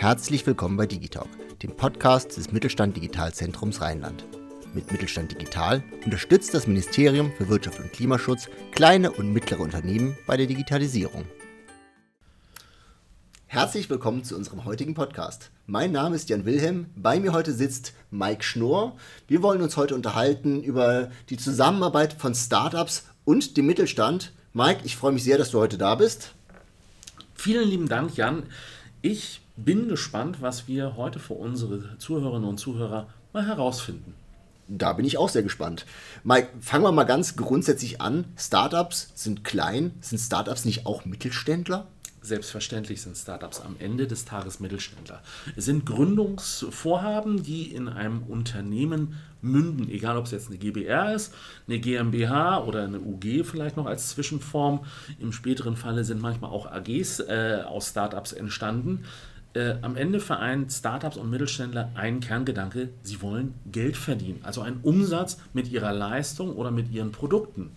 Herzlich willkommen bei Digitalk, dem Podcast des Mittelstand Digitalzentrums Rheinland. Mit Mittelstand Digital unterstützt das Ministerium für Wirtschaft und Klimaschutz kleine und mittlere Unternehmen bei der Digitalisierung. Herzlich willkommen zu unserem heutigen Podcast. Mein Name ist Jan Wilhelm. Bei mir heute sitzt Mike Schnorr. Wir wollen uns heute unterhalten über die Zusammenarbeit von Startups und dem Mittelstand. Mike, ich freue mich sehr, dass du heute da bist. Vielen lieben Dank, Jan. Ich bin gespannt, was wir heute für unsere Zuhörerinnen und Zuhörer mal herausfinden. Da bin ich auch sehr gespannt. Mike, fangen wir mal ganz grundsätzlich an. Startups sind klein. Sind Startups nicht auch Mittelständler? Selbstverständlich sind Startups am Ende des Tages Mittelständler. Es sind Gründungsvorhaben, die in einem Unternehmen münden, egal ob es jetzt eine GBR ist, eine GmbH oder eine UG vielleicht noch als Zwischenform. Im späteren Falle sind manchmal auch AGs äh, aus Startups entstanden. Äh, am Ende vereint Startups und Mittelständler einen Kerngedanke, sie wollen Geld verdienen, also einen Umsatz mit ihrer Leistung oder mit ihren Produkten.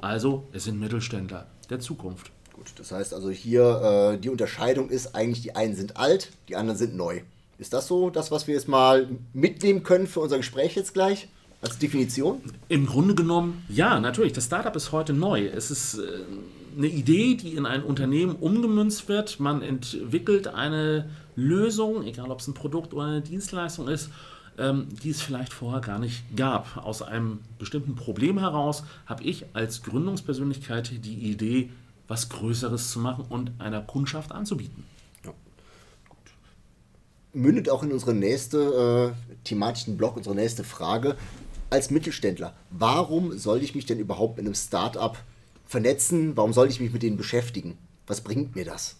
Also es sind Mittelständler der Zukunft. Gut, das heißt also hier, äh, die Unterscheidung ist eigentlich, die einen sind alt, die anderen sind neu. Ist das so das, was wir jetzt mal mitnehmen können für unser Gespräch jetzt gleich? Als Definition? Im Grunde genommen, ja, natürlich. Das Startup ist heute neu. Es ist äh, eine Idee, die in ein Unternehmen umgemünzt wird. Man entwickelt eine Lösung, egal ob es ein Produkt oder eine Dienstleistung ist, ähm, die es vielleicht vorher gar nicht gab. Aus einem bestimmten Problem heraus habe ich als Gründungspersönlichkeit die Idee, was Größeres zu machen und einer Kundschaft anzubieten. Mündet auch in unsere nächste äh, thematischen Block, unsere nächste Frage. Als Mittelständler, warum soll ich mich denn überhaupt in einem Startup vernetzen? Warum soll ich mich mit denen beschäftigen? Was bringt mir das?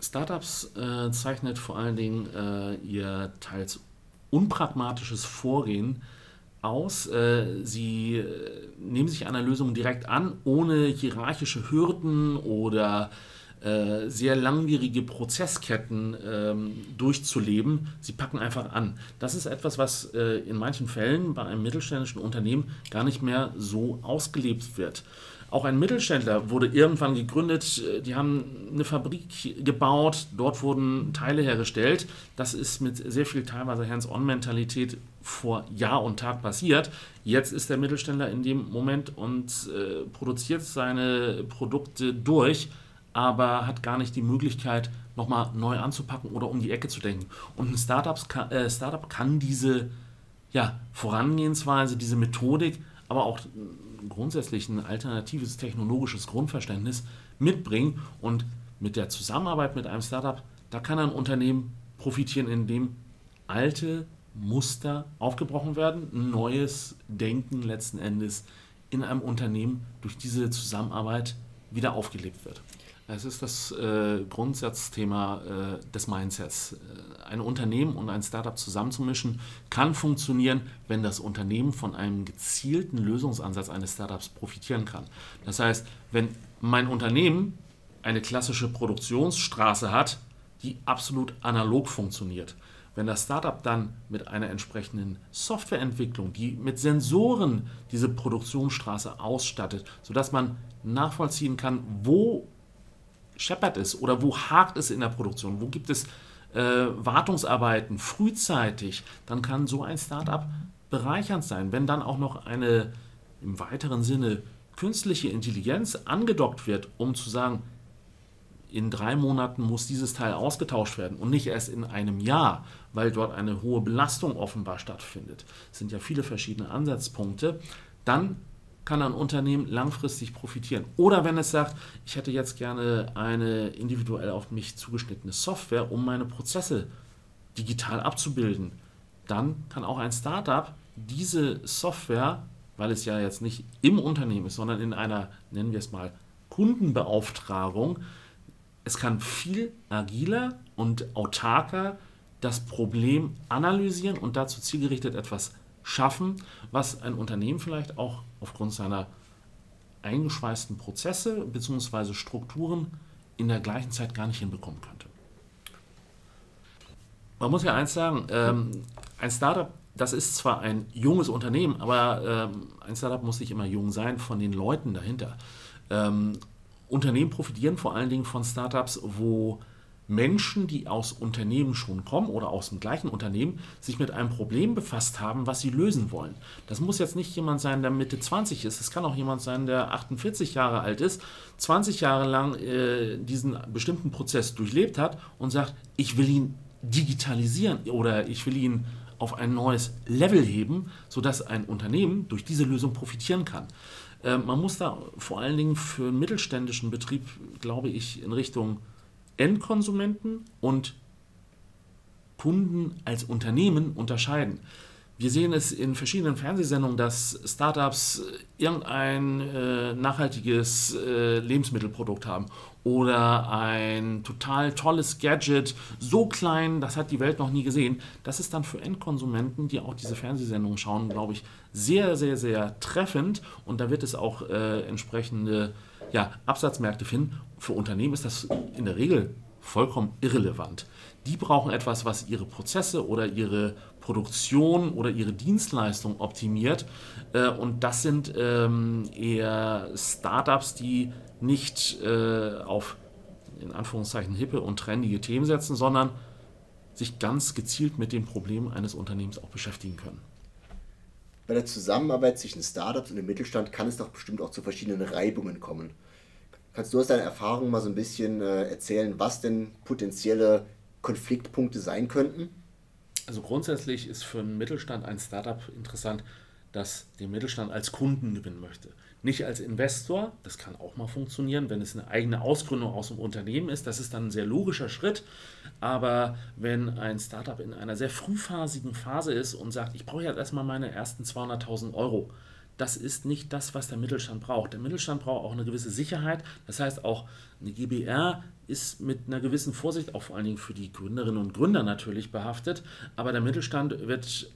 Startups äh, zeichnet vor allen Dingen äh, ihr teils unpragmatisches Vorgehen aus. Äh, sie äh, nehmen sich einer Lösung direkt an, ohne hierarchische Hürden oder äh, sehr langwierige Prozessketten ähm, durchzuleben. Sie packen einfach an. Das ist etwas, was äh, in manchen Fällen bei einem mittelständischen Unternehmen gar nicht mehr so ausgelebt wird. Auch ein Mittelständler wurde irgendwann gegründet. Die haben eine Fabrik gebaut, dort wurden Teile hergestellt. Das ist mit sehr viel teilweise Hands-on-Mentalität vor Jahr und Tag passiert. Jetzt ist der Mittelständler in dem Moment und äh, produziert seine Produkte durch, aber hat gar nicht die Möglichkeit, nochmal neu anzupacken oder um die Ecke zu denken. Und ein Startup äh, Startup kann diese ja, Vorangehensweise, diese Methodik, aber auch grundsätzlich ein alternatives technologisches Grundverständnis mitbringen. Und mit der Zusammenarbeit mit einem Startup, da kann ein Unternehmen profitieren, indem alte Muster aufgebrochen werden, neues Denken letzten Endes in einem Unternehmen durch diese Zusammenarbeit wieder aufgelebt wird. Es ist das äh, Grundsatzthema äh, des Mindsets. Äh, ein Unternehmen und ein Startup zusammenzumischen kann funktionieren, wenn das Unternehmen von einem gezielten Lösungsansatz eines Startups profitieren kann. Das heißt, wenn mein Unternehmen eine klassische Produktionsstraße hat, die absolut analog funktioniert, wenn das Startup dann mit einer entsprechenden Softwareentwicklung, die mit Sensoren diese Produktionsstraße ausstattet, sodass man nachvollziehen kann, wo scheppert es oder wo hakt es in der Produktion, wo gibt es äh, Wartungsarbeiten frühzeitig, dann kann so ein Startup bereichernd sein. Wenn dann auch noch eine im weiteren Sinne künstliche Intelligenz angedockt wird, um zu sagen, in drei Monaten muss dieses Teil ausgetauscht werden und nicht erst in einem Jahr, weil dort eine hohe Belastung offenbar stattfindet. Es sind ja viele verschiedene Ansatzpunkte. Dann kann ein Unternehmen langfristig profitieren. Oder wenn es sagt, ich hätte jetzt gerne eine individuell auf mich zugeschnittene Software, um meine Prozesse digital abzubilden, dann kann auch ein Startup diese Software, weil es ja jetzt nicht im Unternehmen ist, sondern in einer, nennen wir es mal, Kundenbeauftragung, es kann viel agiler und autarker das Problem analysieren und dazu zielgerichtet etwas schaffen, was ein Unternehmen vielleicht auch aufgrund seiner eingeschweißten Prozesse bzw. Strukturen in der gleichen Zeit gar nicht hinbekommen könnte. Man muss ja eins sagen, ähm, ein Startup, das ist zwar ein junges Unternehmen, aber ähm, ein Startup muss nicht immer jung sein von den Leuten dahinter. Ähm, Unternehmen profitieren vor allen Dingen von Startups, wo Menschen, die aus Unternehmen schon kommen oder aus dem gleichen Unternehmen, sich mit einem Problem befasst haben, was sie lösen wollen. Das muss jetzt nicht jemand sein, der Mitte 20 ist. Es kann auch jemand sein, der 48 Jahre alt ist, 20 Jahre lang äh, diesen bestimmten Prozess durchlebt hat und sagt, ich will ihn digitalisieren oder ich will ihn auf ein neues Level heben, sodass ein Unternehmen durch diese Lösung profitieren kann. Äh, man muss da vor allen Dingen für einen mittelständischen Betrieb, glaube ich, in Richtung Endkonsumenten und Kunden als Unternehmen unterscheiden. Wir sehen es in verschiedenen Fernsehsendungen, dass Startups irgendein äh, nachhaltiges äh, Lebensmittelprodukt haben oder ein total tolles Gadget, so klein, das hat die Welt noch nie gesehen. Das ist dann für Endkonsumenten, die auch diese Fernsehsendungen schauen, glaube ich, sehr, sehr, sehr treffend und da wird es auch äh, entsprechende ja, Absatzmärkte finden. Für Unternehmen ist das in der Regel vollkommen irrelevant. Die brauchen etwas, was ihre Prozesse oder ihre Produktion oder ihre Dienstleistung optimiert. Äh, und das sind ähm, eher Startups, die nicht äh, auf in Anführungszeichen hippe und trendige Themen setzen, sondern sich ganz gezielt mit dem Problem eines Unternehmens auch beschäftigen können. Bei der Zusammenarbeit zwischen Startups und dem Mittelstand kann es doch bestimmt auch zu verschiedenen Reibungen kommen. Kannst du aus deiner Erfahrung mal so ein bisschen äh, erzählen, was denn potenzielle Konfliktpunkte sein könnten? Also grundsätzlich ist für einen Mittelstand ein Startup interessant, das den Mittelstand als Kunden gewinnen möchte. Nicht als Investor, das kann auch mal funktionieren, wenn es eine eigene Ausgründung aus dem Unternehmen ist, das ist dann ein sehr logischer Schritt. Aber wenn ein Startup in einer sehr frühphasigen Phase ist und sagt, ich brauche jetzt erstmal meine ersten 200.000 Euro, das ist nicht das, was der Mittelstand braucht. Der Mittelstand braucht auch eine gewisse Sicherheit. Das heißt, auch eine GBR ist mit einer gewissen Vorsicht, auch vor allen Dingen für die Gründerinnen und Gründer natürlich behaftet. Aber der Mittelstand wird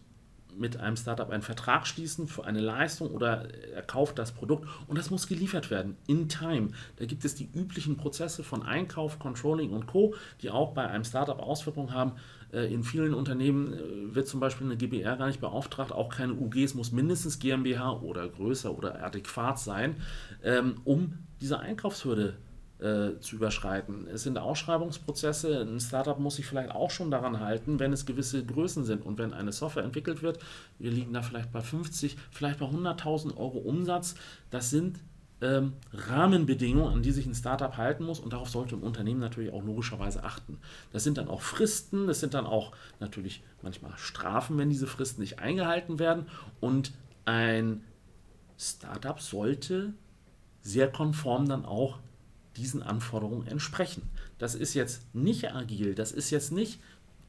mit einem Startup einen Vertrag schließen für eine Leistung oder er kauft das Produkt und das muss geliefert werden in Time. Da gibt es die üblichen Prozesse von Einkauf, Controlling und Co., die auch bei einem Startup Auswirkungen haben. Äh, in vielen Unternehmen äh, wird zum Beispiel eine GBR gar nicht beauftragt, auch keine UG, es muss mindestens GmbH oder größer oder adäquat sein, ähm, um diese Einkaufshürde äh, zu überschreiten. Es sind Ausschreibungsprozesse, ein Startup muss sich vielleicht auch schon daran halten, wenn es gewisse Größen sind. Und wenn eine Software entwickelt wird, wir liegen da vielleicht bei 50, vielleicht bei 100.000 Euro Umsatz, das sind ähm, Rahmenbedingungen, an die sich ein Startup halten muss. Und darauf sollte ein Unternehmen natürlich auch logischerweise achten. Das sind dann auch Fristen, das sind dann auch natürlich manchmal Strafen, wenn diese Fristen nicht eingehalten werden. Und ein Startup sollte sehr konform dann auch diesen Anforderungen entsprechen. Das ist jetzt nicht agil, das ist jetzt nicht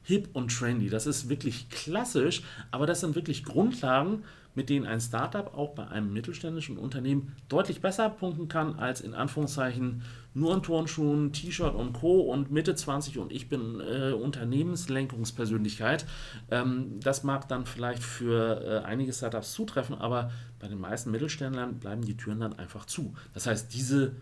hip und trendy, das ist wirklich klassisch, aber das sind wirklich Grundlagen, mit denen ein Startup auch bei einem mittelständischen Unternehmen deutlich besser punkten kann als in Anführungszeichen nur in Turnschuhen, T-Shirt und Co. und Mitte 20 und ich bin äh, Unternehmenslenkungspersönlichkeit. Ähm, das mag dann vielleicht für äh, einige Startups zutreffen, aber bei den meisten Mittelständlern bleiben die Türen dann einfach zu. Das heißt, diese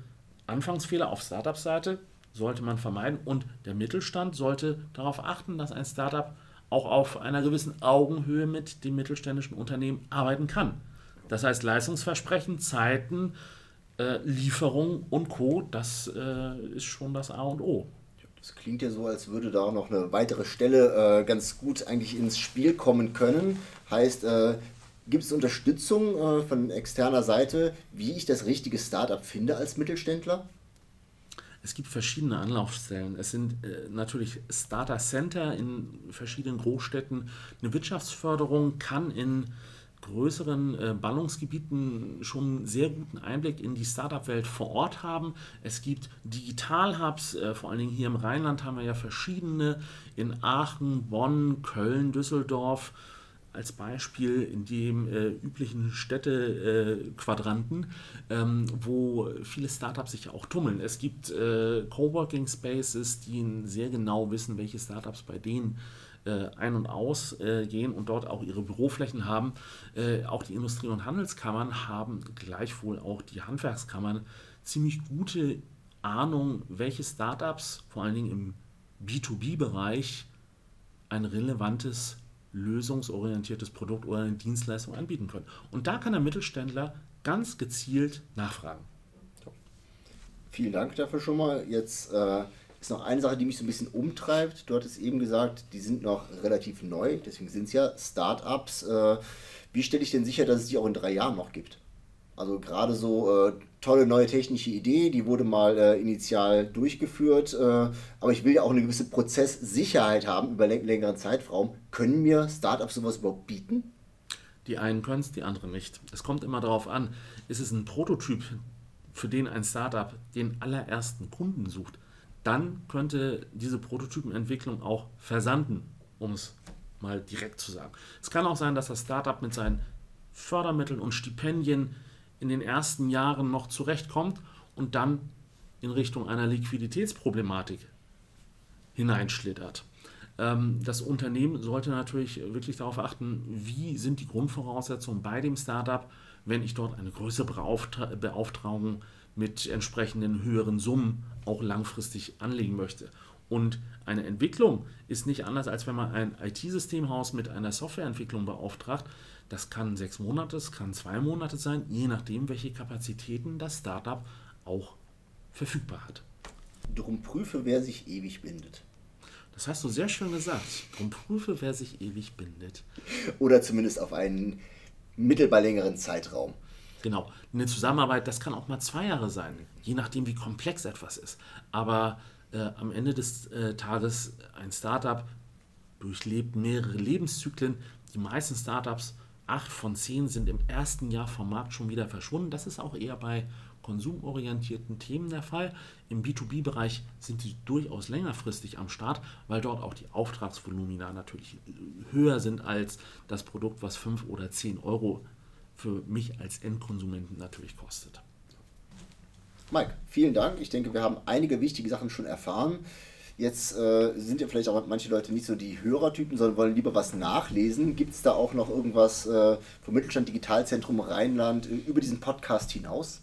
Anfangsfehler auf Startup-Seite sollte man vermeiden und der Mittelstand sollte darauf achten, dass ein Startup auch auf einer gewissen Augenhöhe mit dem mittelständischen Unternehmen arbeiten kann. Das heißt, Leistungsversprechen, Zeiten, äh, Lieferung und Co., das äh, ist schon das A und O. Das klingt ja so, als würde da noch eine weitere Stelle äh, ganz gut eigentlich ins Spiel kommen können. Heißt, äh, gibt es Unterstützung äh, von externer Seite, wie ich das richtige Startup finde als Mittelständler? Es gibt verschiedene Anlaufstellen. Es sind äh, natürlich Starter Center in verschiedenen Großstädten. Eine Wirtschaftsförderung kann in größeren äh, Ballungsgebieten schon sehr guten Einblick in die Startup-Welt vor Ort haben. Es gibt Digital-Hubs, äh, vor allen Dingen hier im Rheinland haben wir ja verschiedene, in Aachen, Bonn, Köln, Düsseldorf als Beispiel in dem äh, üblichen Städtequadranten, äh, ähm, wo viele Startups sich auch tummeln. Es gibt äh, Coworking Spaces, die sehr genau wissen, welche Startups bei denen äh, ein- und ausgehen und dort auch ihre Büroflächen haben. Äh, auch die Industrie- und Handelskammern haben gleichwohl auch die Handwerkskammern ziemlich gute Ahnung, welche Startups vor allen Dingen im B2B-Bereich ein relevantes lösungsorientiertes Produkt oder eine Dienstleistung anbieten können. Und da kann der Mittelständler ganz gezielt nachfragen. Vielen Dank dafür schon mal. Jetzt äh, ist noch eine Sache, die mich so ein bisschen umtreibt. Du hattest eben gesagt, die sind noch relativ neu, deswegen sind es ja Startups. Äh, wie stelle ich denn sicher, dass es die auch in drei Jahren noch gibt? Also gerade so äh, tolle neue technische Idee, die wurde mal äh, initial durchgeführt, äh, aber ich will ja auch eine gewisse Prozesssicherheit haben über längeren Zeitraum. Können mir Startups sowas überhaupt bieten? Die einen können es, die anderen nicht. Es kommt immer darauf an, ist es ein Prototyp, für den ein Startup den allerersten Kunden sucht, dann könnte diese Prototypenentwicklung auch versanden, um es mal direkt zu sagen. Es kann auch sein, dass das Startup mit seinen Fördermitteln und Stipendien in den ersten Jahren noch zurechtkommt und dann in Richtung einer Liquiditätsproblematik hineinschlittert. Ähm, das Unternehmen sollte natürlich wirklich darauf achten, wie sind die Grundvoraussetzungen bei dem Startup, wenn ich dort eine größere Beauftragung mit entsprechenden höheren Summen auch langfristig anlegen möchte. Und eine Entwicklung ist nicht anders, als wenn man ein IT-Systemhaus mit einer Softwareentwicklung beauftragt. Das kann sechs Monate, es kann zwei Monate sein, je nachdem, welche Kapazitäten das Startup auch verfügbar hat. Drum prüfe, wer sich ewig bindet. Das hast du sehr schön gesagt. Drum prüfe, wer sich ewig bindet. Oder zumindest auf einen mittelbar längeren Zeitraum. Genau. Eine Zusammenarbeit, das kann auch mal zwei Jahre sein, je nachdem, wie komplex etwas ist. Aber äh, am Ende des äh, Tages ein Startup durchlebt mehrere Lebenszyklen. Die meisten Startups acht von zehn sind im ersten Jahr vom Markt schon wieder verschwunden. Das ist auch eher bei konsumorientierten Themen der Fall. Im B2B-Bereich sind sie durchaus längerfristig am Start, weil dort auch die Auftragsvolumina natürlich höher sind als das Produkt, was 5 oder 10 Euro für mich als Endkonsumenten natürlich kostet. Mike, vielen Dank. Ich denke, wir haben einige wichtige Sachen schon erfahren. Jetzt äh, sind ja vielleicht auch manche Leute nicht so die Hörertypen, sondern wollen lieber was nachlesen. Gibt es da auch noch irgendwas äh, vom Mittelstand Digitalzentrum Rheinland äh, über diesen Podcast hinaus?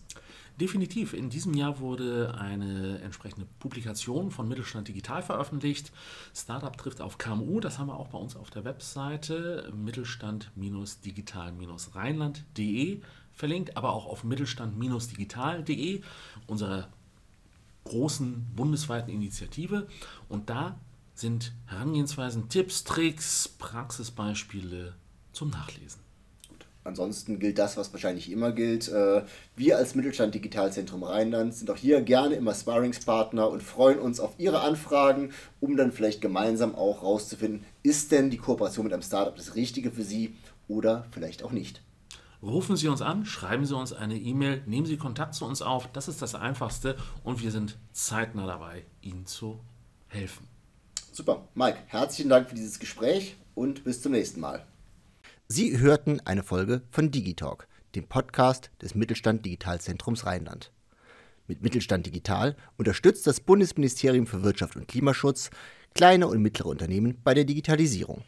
Definitiv. In diesem Jahr wurde eine entsprechende Publikation von Mittelstand Digital veröffentlicht. Startup trifft auf KMU. Das haben wir auch bei uns auf der Webseite mittelstand-digital-rheinland.de verlinkt, aber auch auf mittelstand-digital.de, unserer großen bundesweiten Initiative. Und da sind Herangehensweisen, Tipps, Tricks, Praxisbeispiele zum Nachlesen. Ansonsten gilt das, was wahrscheinlich immer gilt. Äh, wir als Mittelstand Digitalzentrum Rheinland sind auch hier gerne immer Sparringspartner und freuen uns auf Ihre Anfragen, um dann vielleicht gemeinsam auch rauszufinden, ist denn die Kooperation mit einem Startup das Richtige für Sie oder vielleicht auch nicht. Rufen Sie uns an, schreiben Sie uns eine E-Mail, nehmen Sie Kontakt zu uns auf. Das ist das Einfachste und wir sind zeitnah dabei, Ihnen zu helfen. Super. Mike, herzlichen Dank für dieses Gespräch und bis zum nächsten Mal. Sie hörten eine Folge von Digitalk, dem Podcast des Mittelstand Digitalzentrums Rheinland. Mit Mittelstand Digital unterstützt das Bundesministerium für Wirtschaft und Klimaschutz kleine und mittlere Unternehmen bei der Digitalisierung.